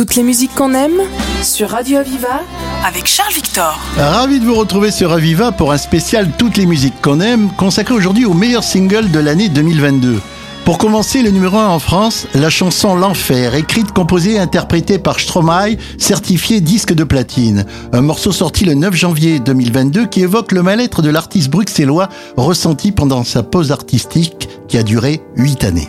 Toutes les musiques qu'on aime sur Radio Aviva avec Charles Victor. Ravi de vous retrouver sur Aviva pour un spécial Toutes les musiques qu'on aime consacré aujourd'hui au meilleur single de l'année 2022. Pour commencer, le numéro 1 en France, la chanson L'Enfer, écrite, composée et interprétée par Stromae, certifié disque de platine. Un morceau sorti le 9 janvier 2022 qui évoque le mal-être de l'artiste bruxellois ressenti pendant sa pause artistique qui a duré 8 années.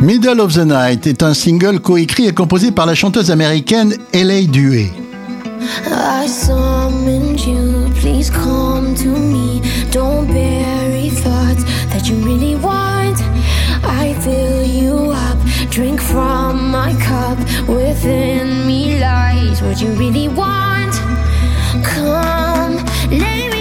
Middle of the Night est un single coécrit et composé par la chanteuse américaine L.A. Dué. I summoned you, please come to me. Don't bury thoughts that you really want. I fill you up, drink from my cup. Within me lies what you really want. Come, lay me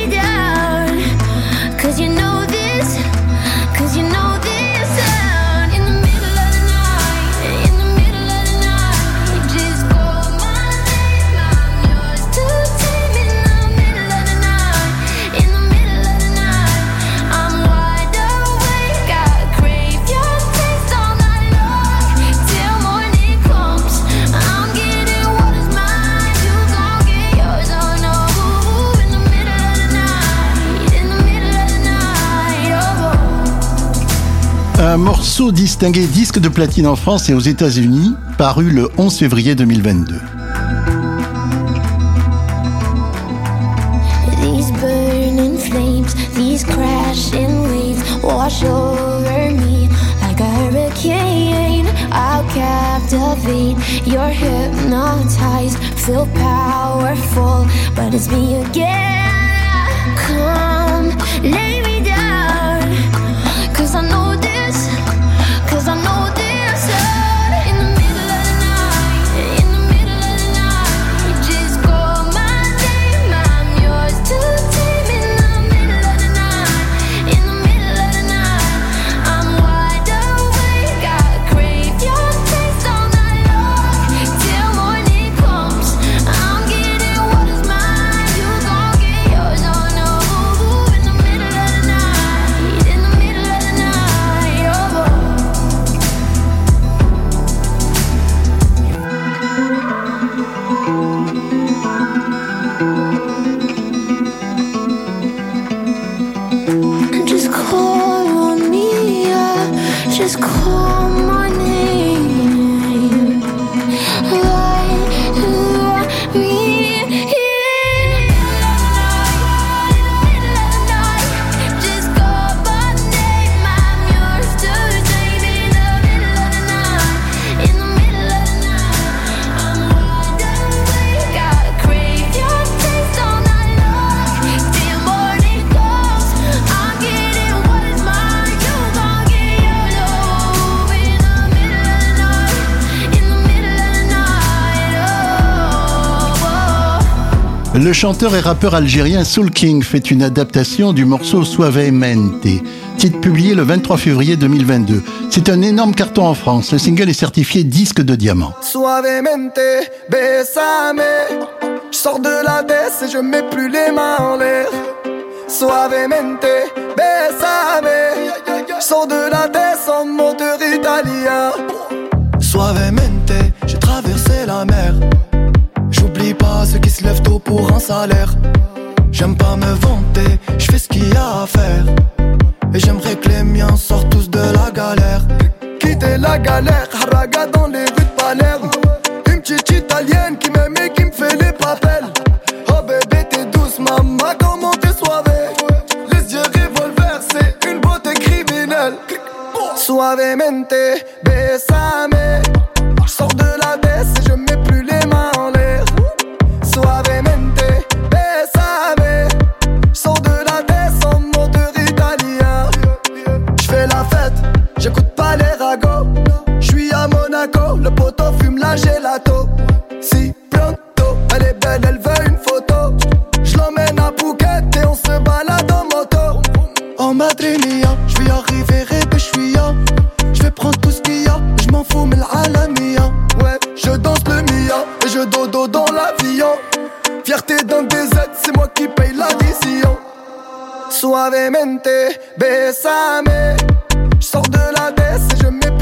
Un morceau distingué disque de platine en France et aux États-Unis, paru le 11 février 2022. These burning flames, these crashing waves wash over me like a hurricane. I'll captivate, you're hypnotized, feel powerful, but it's me again. Come, lay me down, cause I know. Le chanteur et rappeur algérien Soul King fait une adaptation du morceau Suavemente, titre publié le 23 février 2022. C'est un énorme carton en France. Le single est certifié disque de diamant. Suavemente, besame. Je sors de la baisse et je mets plus les mains en l'air. Suavemente, besame. Je sors de la baisse en moteur italien. Suavemente, j'ai traversé la mer pas ceux qui se lèvent tôt pour un salaire. J'aime pas me vanter, je fais ce qu'il y a à faire. Et j'aimerais que les miens sortent tous de la galère. Quitter la galère, haraga dans les rues de Palerme. Une petite italienne qui m'aime et qui me fait les papels. Oh bébé, t'es douce, maman, comment t'es soivé. Les yeux revolver, c'est une beauté criminelle. Suavemente, besame. Sors de la En madrinia, je vais arriver ya Je vais prendre tout ce qu'il y a, je m'en fous, mais l'alamia. Ouais, je danse le mia et je dodo dans l'avion. Fierté d'un DZ, c'est moi qui paye l'addition. Suavemente, besame. Je sors de la baisse et je mets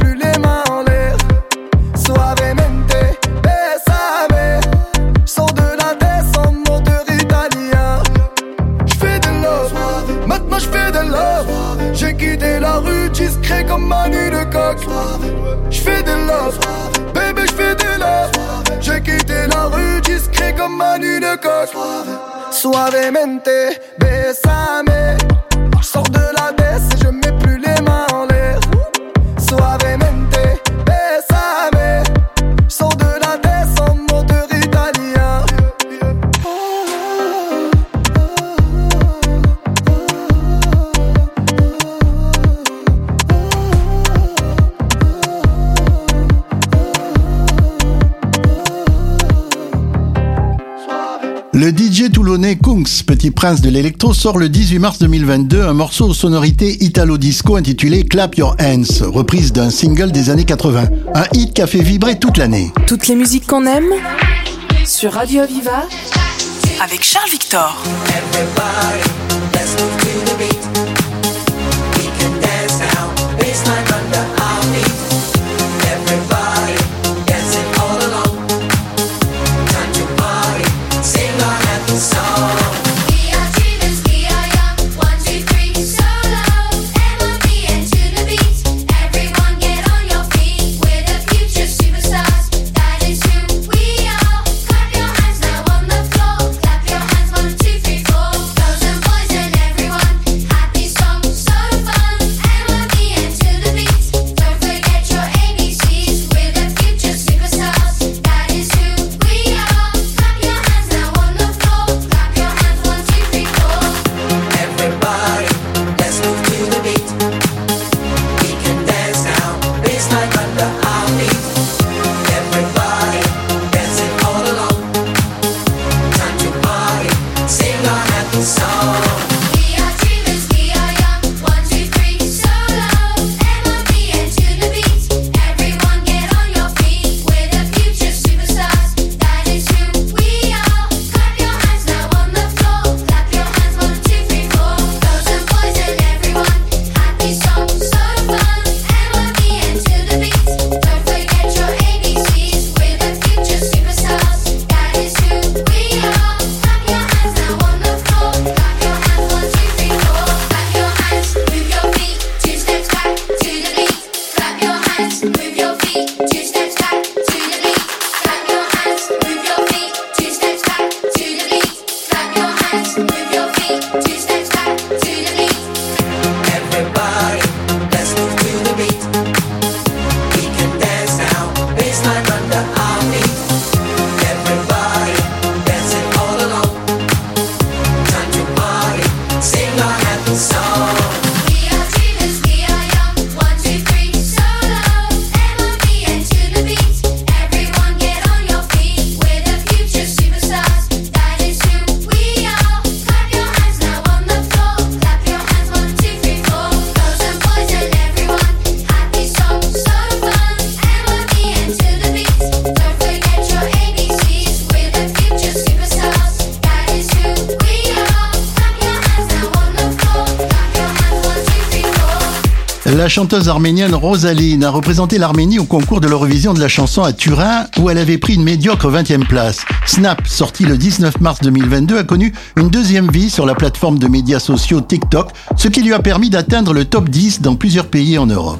Quitté la rue discret comme Manu de coq. J'fais de love, baby j'fais de love. J'ai quitté la rue discret comme Manu de coq. Suavemente, besame. Sors de la baisse petit prince de l'électro, sort le 18 mars 2022 un morceau aux sonorités italo-disco intitulé Clap Your Hands, reprise d'un single des années 80. Un hit qui a fait vibrer toute l'année. Toutes les musiques qu'on aime sur Radio Aviva avec Charles Victor. La chanteuse arménienne Rosaline a représenté l'Arménie au concours de l'Eurovision de la chanson à Turin où elle avait pris une médiocre 20e place. Snap, sorti le 19 mars 2022, a connu une deuxième vie sur la plateforme de médias sociaux TikTok, ce qui lui a permis d'atteindre le top 10 dans plusieurs pays en Europe.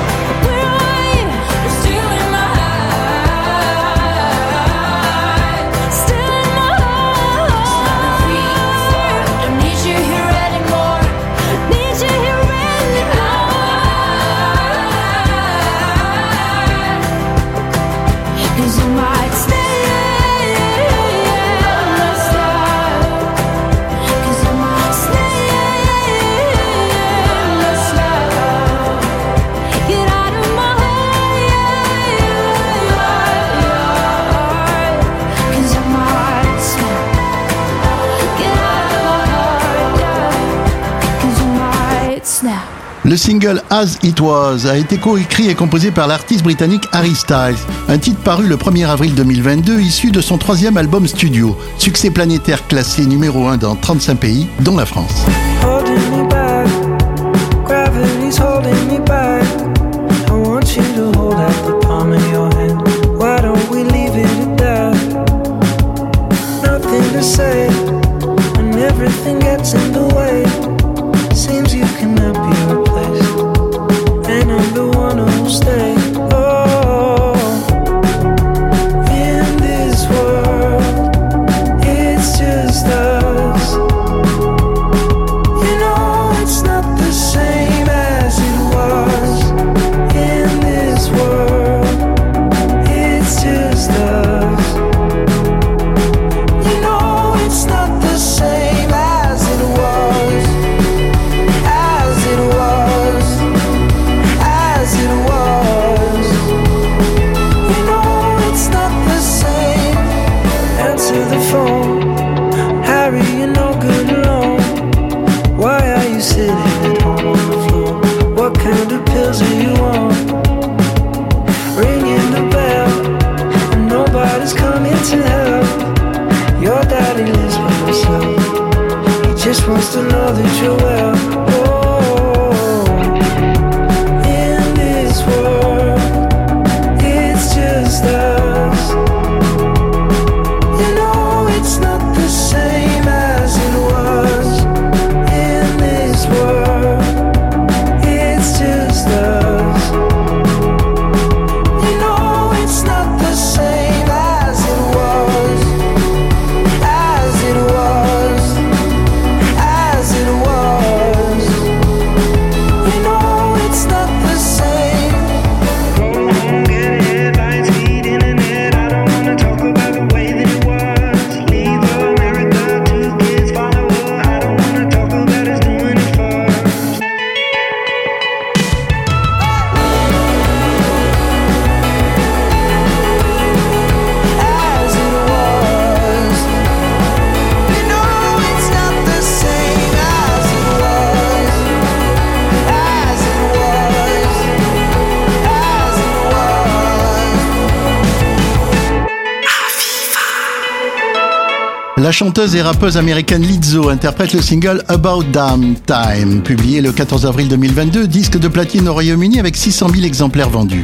Le single As It Was a été coécrit et composé par l'artiste britannique Harry Styles, un titre paru le 1er avril 2022 issu de son troisième album studio, succès planétaire classé numéro 1 dans 35 pays, dont la France. La chanteuse et rappeuse américaine Lizzo interprète le single About Damn Time, publié le 14 avril 2022, disque de platine au Royaume-Uni avec 600 000 exemplaires vendus.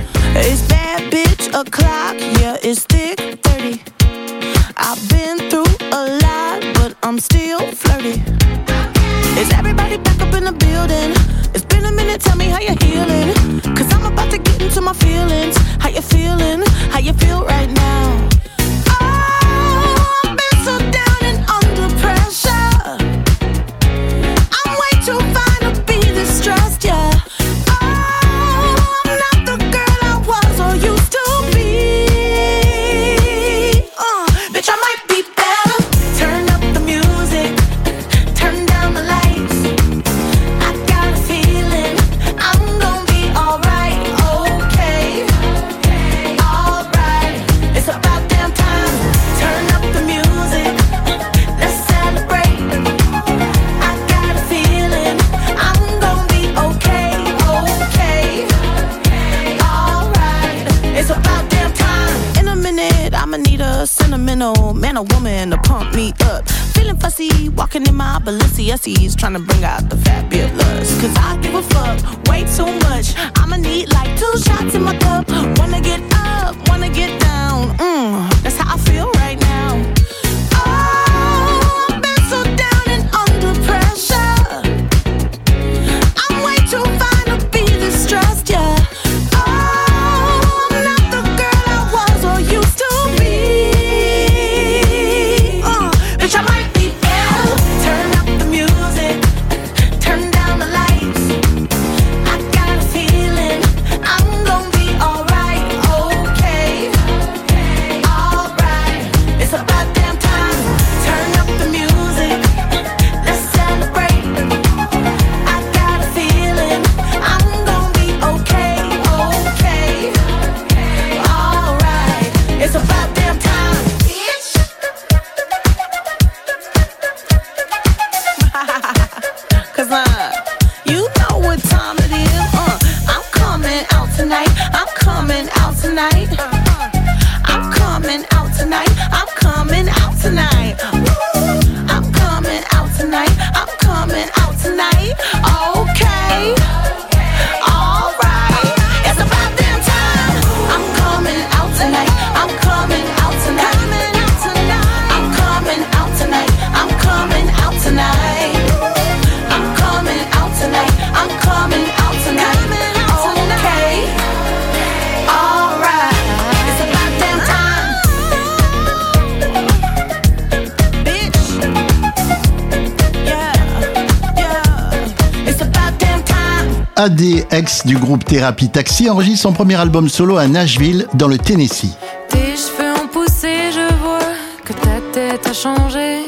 ADX du groupe Thérapie Taxi enregistre son premier album solo à Nashville, dans le Tennessee. Tes cheveux ont poussé, je vois que ta tête a changé.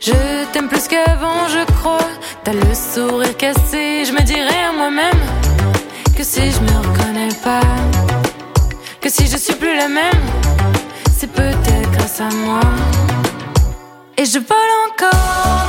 Je t'aime plus qu'avant, je crois. T'as le sourire cassé. Je me dirais à moi-même que si je me reconnais pas, que si je suis plus la même, c'est peut-être grâce à moi. Et je vole encore.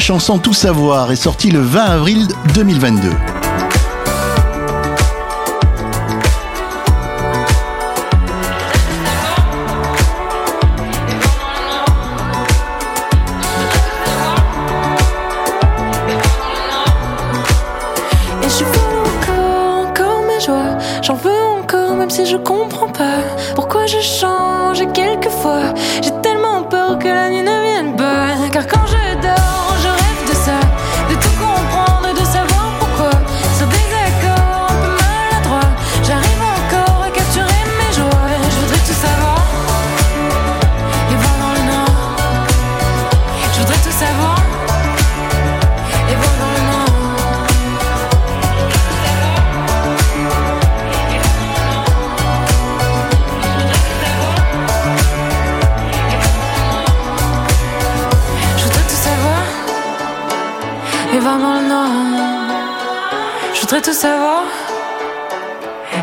Chanson Tout savoir est sortie le 20 avril 2022. J'en veux encore, même si je comprends pas pourquoi je change quelquefois. J'ai tellement peur que la nuit ne vienne tout savoir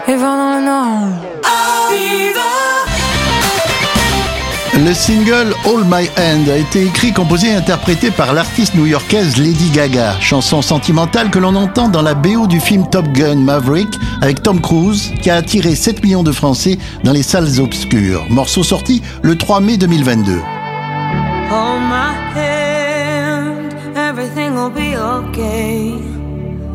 et voir dans le Le single All My Hand a été écrit, composé et interprété par l'artiste new-yorkaise Lady Gaga, chanson sentimentale que l'on entend dans la BO du film Top Gun Maverick avec Tom Cruise, qui a attiré 7 millions de Français dans les salles obscures. Morceau sorti le 3 mai 2022. Hold my hand, everything will be okay.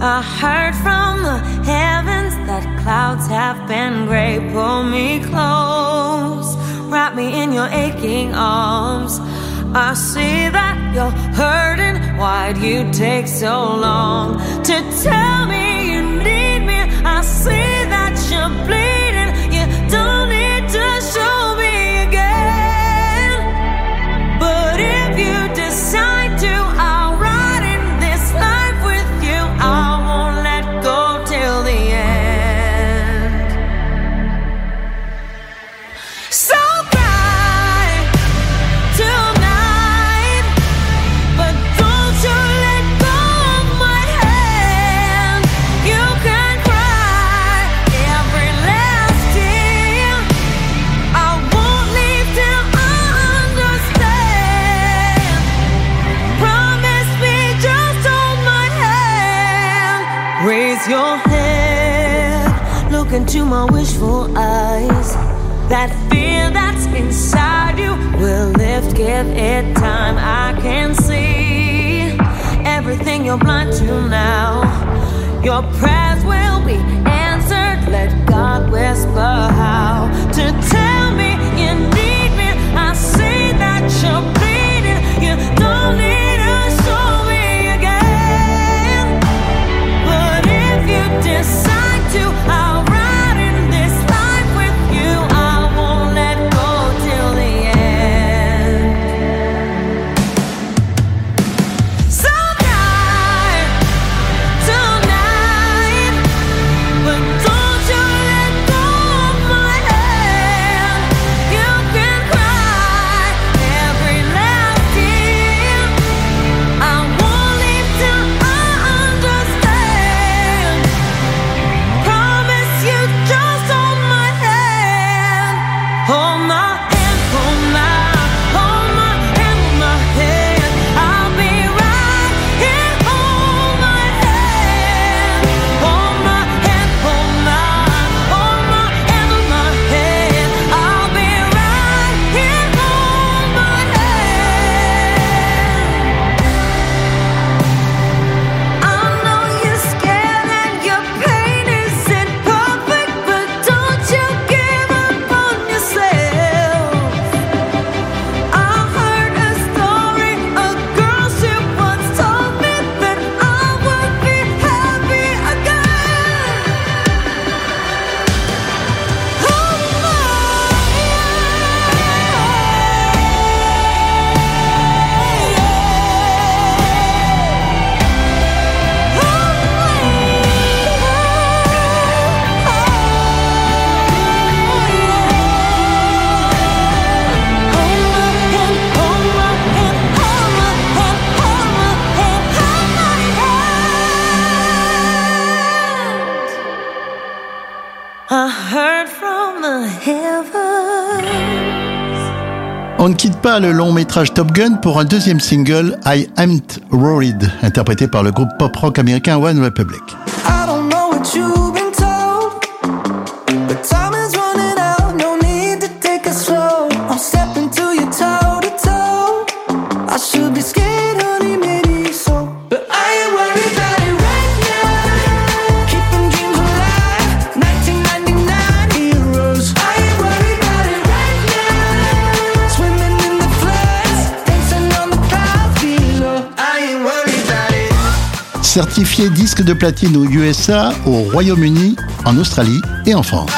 I heard from the heavens that clouds have been gray. Pull me close, wrap me in your aching arms. I see that you're hurting. Why'd you take so long to tell me Le long métrage Top Gun pour un deuxième single, I Ain't Worried, interprété par le groupe pop rock américain One Republic. Certifié disque de platine aux USA, au Royaume-Uni, en Australie et en France.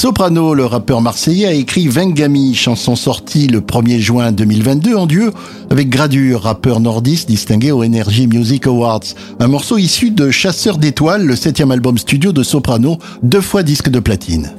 Soprano, le rappeur marseillais, a écrit Vengami, chanson sortie le 1er juin 2022 en duo avec Gradure, rappeur nordiste distingué aux Energy Music Awards. Un morceau issu de Chasseur d'étoiles, le septième album studio de Soprano, deux fois disque de platine.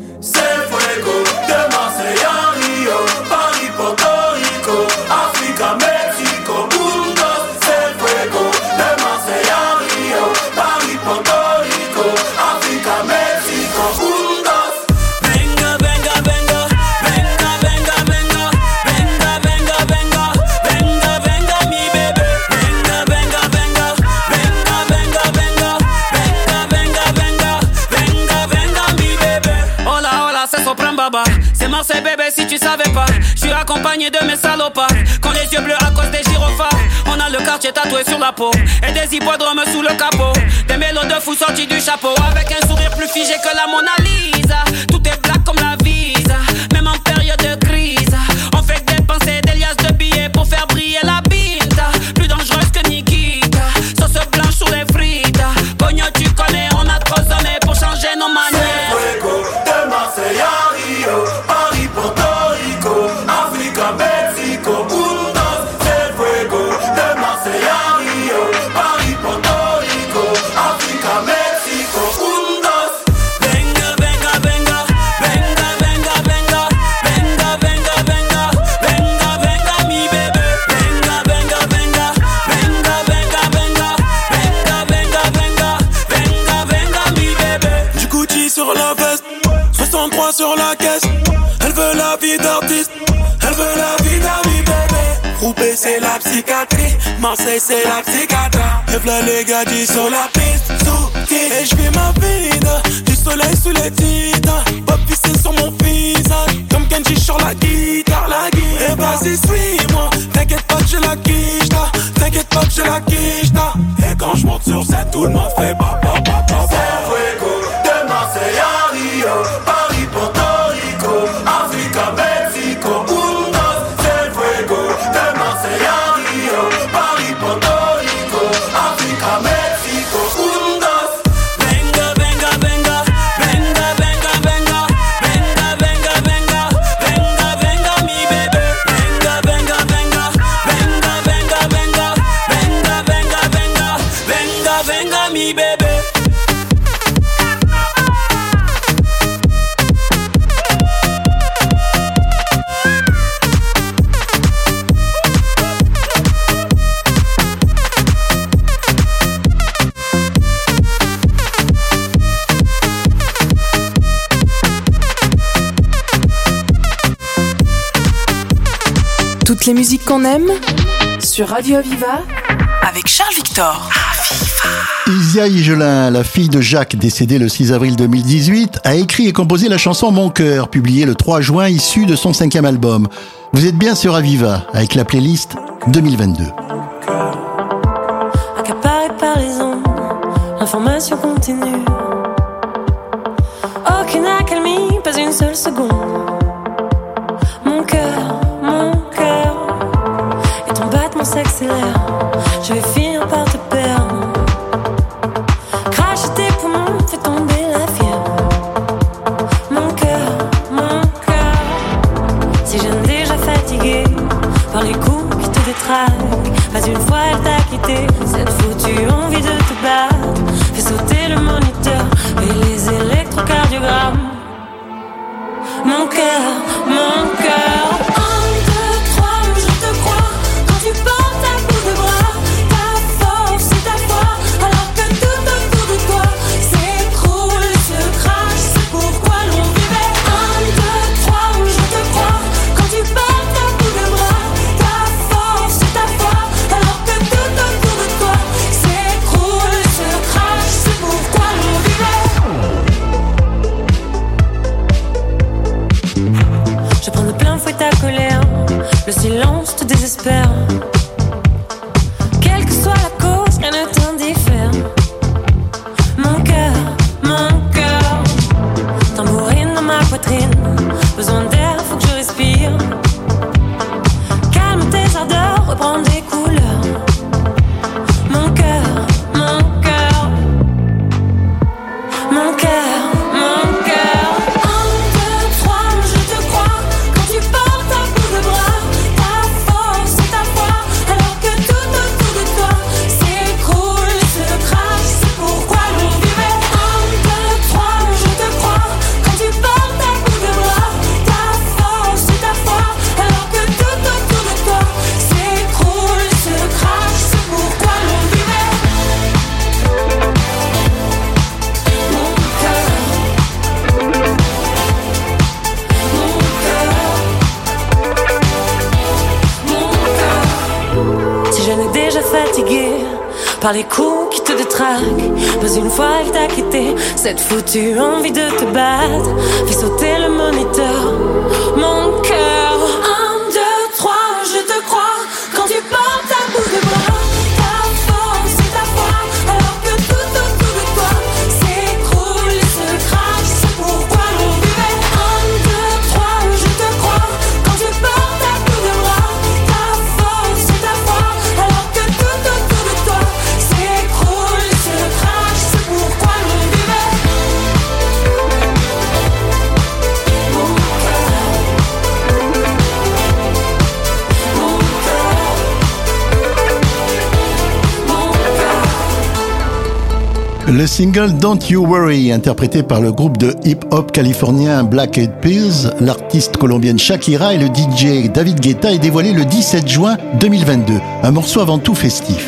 De mes salopards. Quand les yeux bleus à cause des gyrophares. On a le quartier tatoué sur la peau. Et des hippodromes sous le capot. Des mélos de fous sortis du chapeau. Avec un sourire plus figé que la Mona Lisa. Tout est black comme la visa. Les ces musiques qu'on aime sur Radio Aviva avec Charles Victor. Isia Igelin, la fille de Jacques, décédée le 6 avril 2018, a écrit et composé la chanson Mon cœur, publiée le 3 juin, issue de son cinquième album. Vous êtes bien sur Aviva avec la playlist 2022. Accaparé par l'information continue. Aucune accalmie, pas une seule seconde. je vais finir par te perdre. Le silence te désespère. foutu Le single Don't You Worry, interprété par le groupe de hip-hop californien Black Eyed Peas, l'artiste colombienne Shakira et le DJ David Guetta est dévoilé le 17 juin 2022. Un morceau avant tout festif.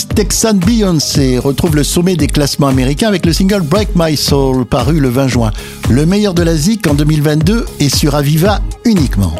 Texan Beyoncé retrouve le sommet des classements américains avec le single Break My Soul paru le 20 juin. Le meilleur de la ZIC en 2022 est sur Aviva uniquement.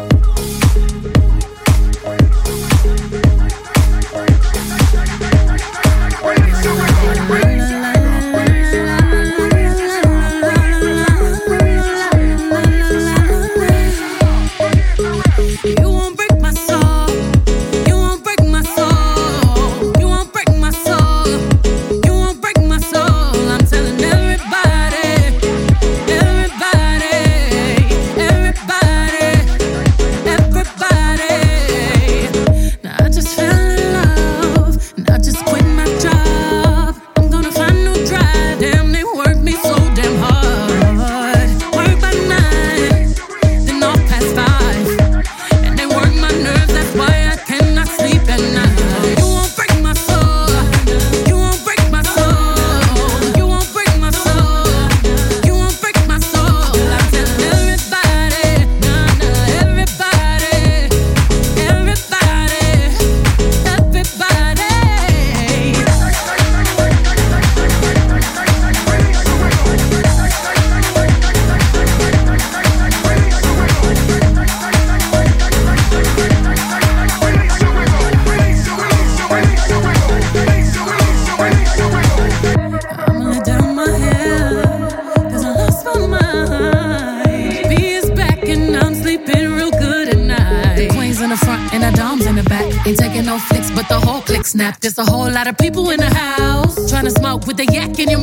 There's a whole lot of people in the house trying to smoke with a yak in your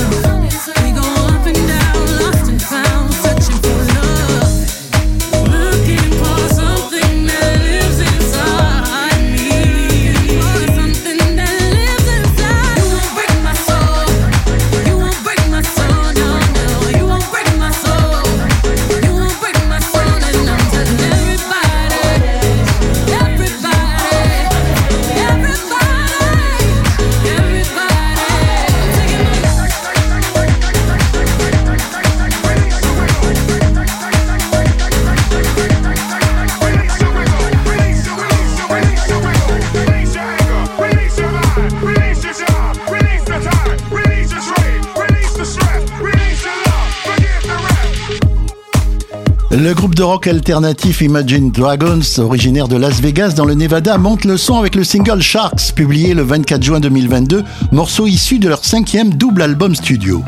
Le groupe de rock alternatif Imagine Dragons, originaire de Las Vegas dans le Nevada, monte le son avec le single Sharks, publié le 24 juin 2022, morceau issu de leur cinquième double album studio.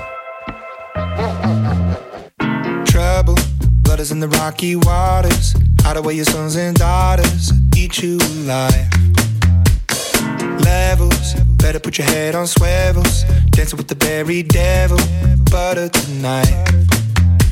Levels, better put your head on. Dancing with the devil, butter tonight.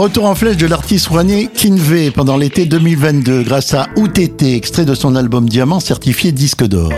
Retour en flèche de l'artiste rouennais Kinvey pendant l'été 2022 grâce à OTT, extrait de son album Diamant certifié disque d'or.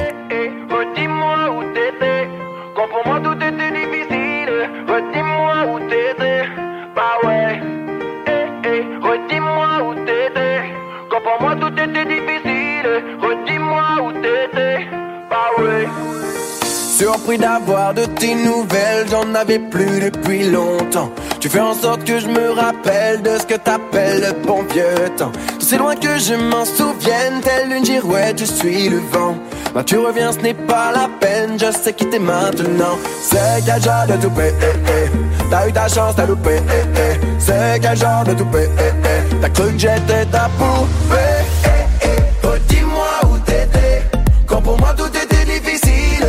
D'avoir de tes nouvelles, j'en avais plus depuis longtemps. Tu fais en sorte que je me rappelle de ce que t'appelles le bon vieux temps. C'est loin que je m'en souvienne, telle une girouette, je suis le vent. Bah tu reviens, ce n'est pas la peine, je sais qui t'es maintenant. C'est quel genre de toupé, eh, eh. T'as eu ta chance, t'as loupé, eh, eh. C'est quel genre de toupé, eh, eh. T'as cru que j'étais ta poupée, eh, eh. Dis-moi où t'étais, quand pour moi tout était difficile.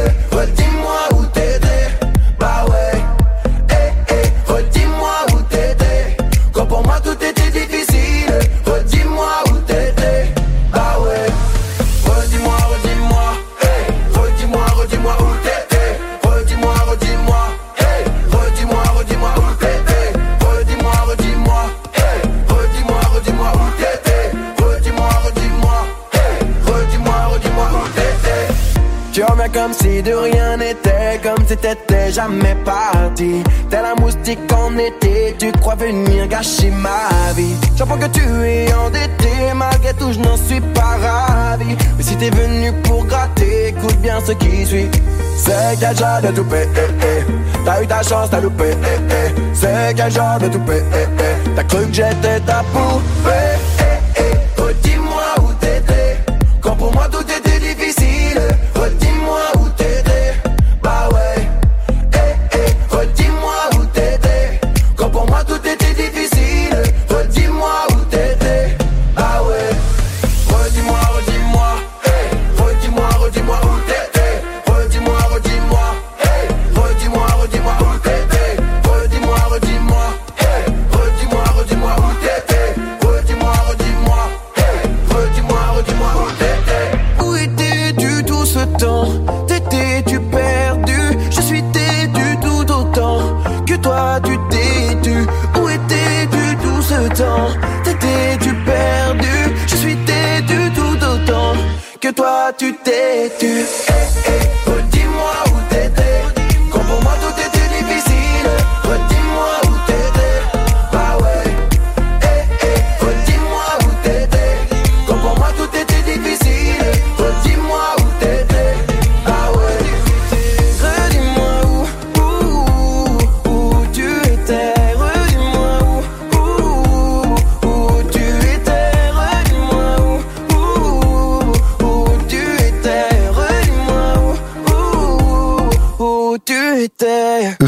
Comme si de rien n'était, comme si t'étais jamais parti. Tel un moustique en été, tu crois venir gâcher ma vie. J'apprends que tu es endetté, malgré tout je n'en suis pas ravi. Mais si t'es venu pour gratter, écoute bien ce qui suit. C'est quel genre de toupé, eh, eh? T'as eu ta chance, t'as loupé, eh, eh? C'est quel genre de toupé, eh, eh? T'as cru que j'étais ta poupée,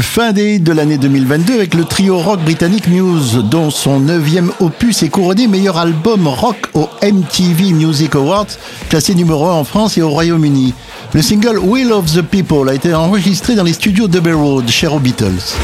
Fin des de l'année 2022 avec le trio rock britannique Muse, dont son neuvième opus est couronné meilleur album rock au MTV Music Awards, classé numéro 1 en France et au Royaume-Uni. Le single Will of the People a été enregistré dans les studios d'Abbey Road, cher aux Beatles.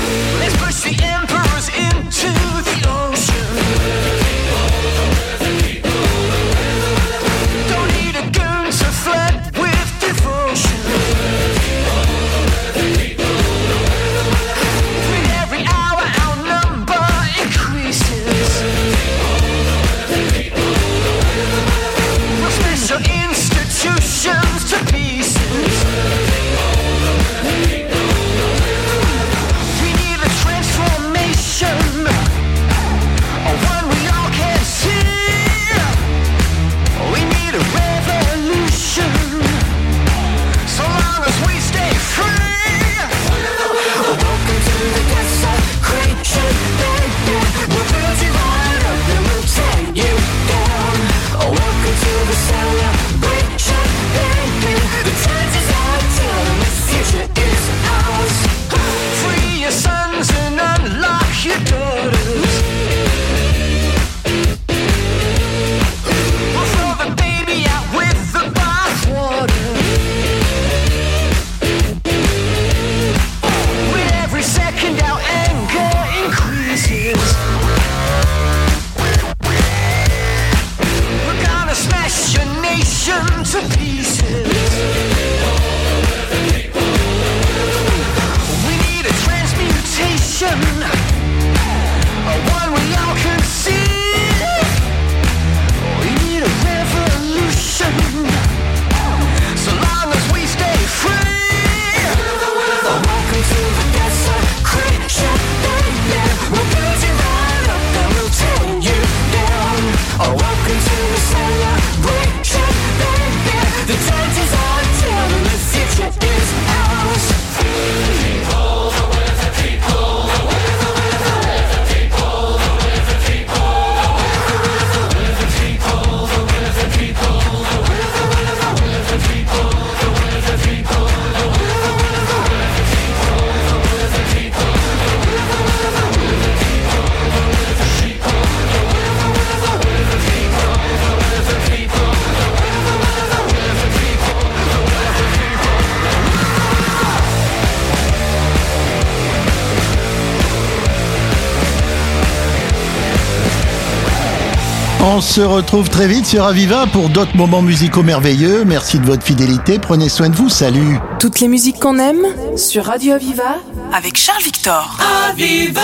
Se retrouve très vite sur Aviva pour d'autres moments musicaux merveilleux. Merci de votre fidélité. Prenez soin de vous. Salut. Toutes les musiques qu'on aime sur Radio Aviva avec Charles Victor. Aviva